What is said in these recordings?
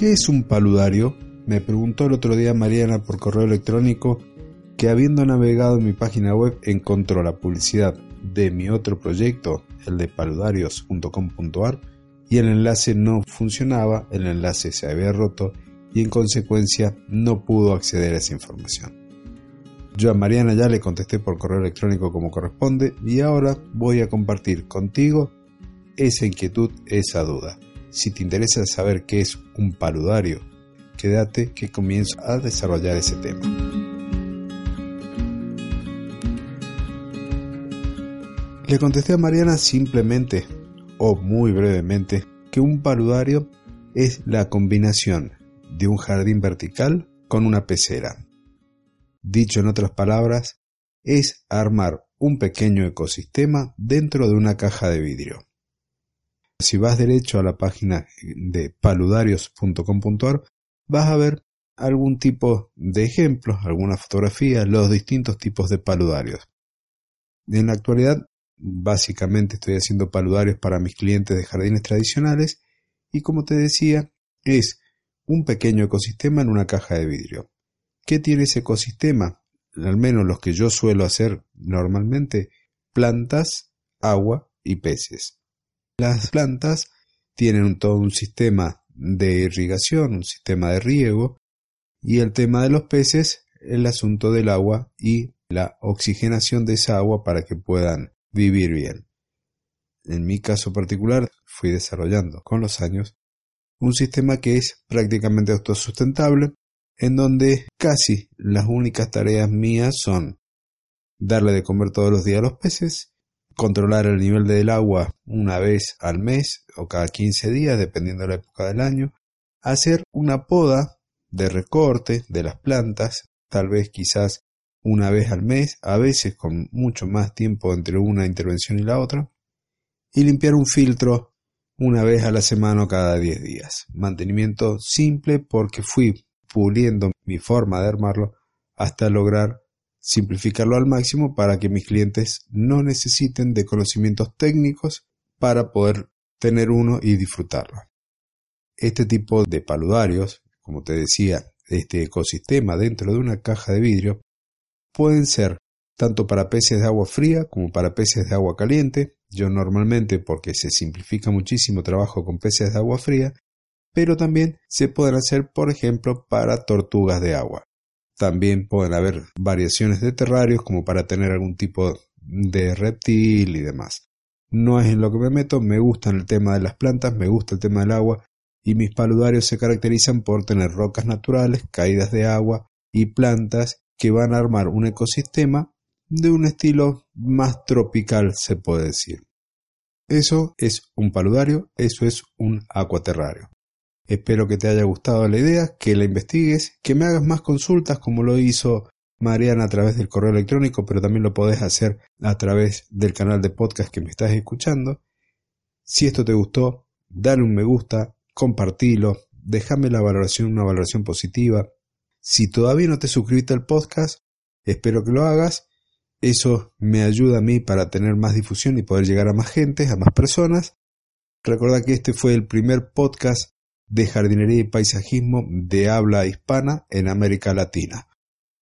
¿Qué es un paludario? Me preguntó el otro día Mariana por correo electrónico que habiendo navegado en mi página web encontró la publicidad de mi otro proyecto, el de paludarios.com.ar, y el enlace no funcionaba, el enlace se había roto y en consecuencia no pudo acceder a esa información. Yo a Mariana ya le contesté por correo electrónico como corresponde y ahora voy a compartir contigo esa inquietud, esa duda. Si te interesa saber qué es un paludario, quédate que comienzo a desarrollar ese tema. Le contesté a Mariana simplemente, o muy brevemente, que un paludario es la combinación de un jardín vertical con una pecera. Dicho en otras palabras, es armar un pequeño ecosistema dentro de una caja de vidrio. Si vas derecho a la página de paludarios.com.ar, vas a ver algún tipo de ejemplos, alguna fotografía, los distintos tipos de paludarios. En la actualidad, básicamente estoy haciendo paludarios para mis clientes de jardines tradicionales y como te decía, es un pequeño ecosistema en una caja de vidrio. ¿Qué tiene ese ecosistema? Al menos los que yo suelo hacer normalmente, plantas, agua y peces. Las plantas tienen todo un sistema de irrigación, un sistema de riego, y el tema de los peces, el asunto del agua y la oxigenación de esa agua para que puedan vivir bien. En mi caso particular, fui desarrollando con los años un sistema que es prácticamente autosustentable, en donde casi las únicas tareas mías son darle de comer todos los días a los peces, controlar el nivel del agua una vez al mes o cada 15 días, dependiendo de la época del año, hacer una poda de recorte de las plantas, tal vez quizás una vez al mes, a veces con mucho más tiempo entre una intervención y la otra, y limpiar un filtro una vez a la semana o cada 10 días. Mantenimiento simple porque fui puliendo mi forma de armarlo hasta lograr simplificarlo al máximo para que mis clientes no necesiten de conocimientos técnicos para poder tener uno y disfrutarlo. Este tipo de paludarios, como te decía, este ecosistema dentro de una caja de vidrio, pueden ser tanto para peces de agua fría como para peces de agua caliente. Yo normalmente, porque se simplifica muchísimo, trabajo con peces de agua fría pero también se pueden hacer, por ejemplo, para tortugas de agua. También pueden haber variaciones de terrarios como para tener algún tipo de reptil y demás. No es en lo que me meto, me gusta el tema de las plantas, me gusta el tema del agua y mis paludarios se caracterizan por tener rocas naturales, caídas de agua y plantas que van a armar un ecosistema de un estilo más tropical, se puede decir. Eso es un paludario, eso es un acuaterrario. Espero que te haya gustado la idea, que la investigues, que me hagas más consultas como lo hizo Mariana a través del correo electrónico, pero también lo podés hacer a través del canal de podcast que me estás escuchando. Si esto te gustó, dale un me gusta, compartilo, déjame la valoración, una valoración positiva. Si todavía no te suscribiste al podcast, espero que lo hagas. Eso me ayuda a mí para tener más difusión y poder llegar a más gente, a más personas. Recuerda que este fue el primer podcast de jardinería y paisajismo de habla hispana en América Latina.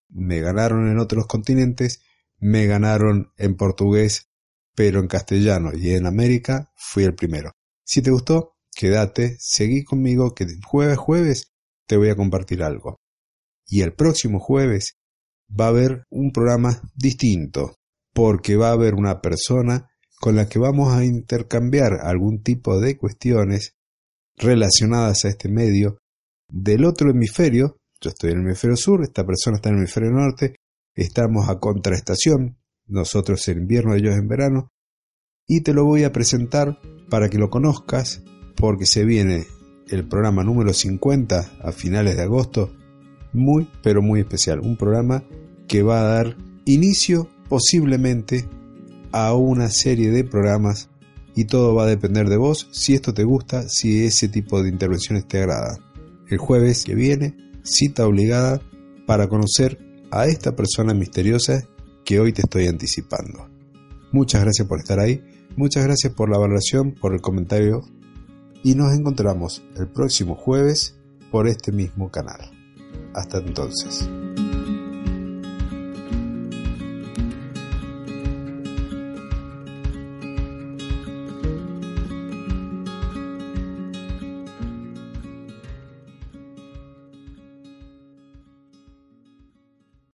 Me ganaron en otros continentes, me ganaron en portugués, pero en castellano y en América fui el primero. Si te gustó, quédate, seguí conmigo que jueves jueves te voy a compartir algo. Y el próximo jueves va a haber un programa distinto, porque va a haber una persona con la que vamos a intercambiar algún tipo de cuestiones relacionadas a este medio del otro hemisferio. Yo estoy en el hemisferio sur, esta persona está en el hemisferio norte, estamos a contraestación, nosotros en invierno, ellos en verano, y te lo voy a presentar para que lo conozcas porque se viene el programa número 50 a finales de agosto, muy pero muy especial, un programa que va a dar inicio posiblemente a una serie de programas y todo va a depender de vos si esto te gusta, si ese tipo de intervenciones te agrada. El jueves que viene, cita obligada para conocer a esta persona misteriosa que hoy te estoy anticipando. Muchas gracias por estar ahí, muchas gracias por la valoración, por el comentario y nos encontramos el próximo jueves por este mismo canal. Hasta entonces.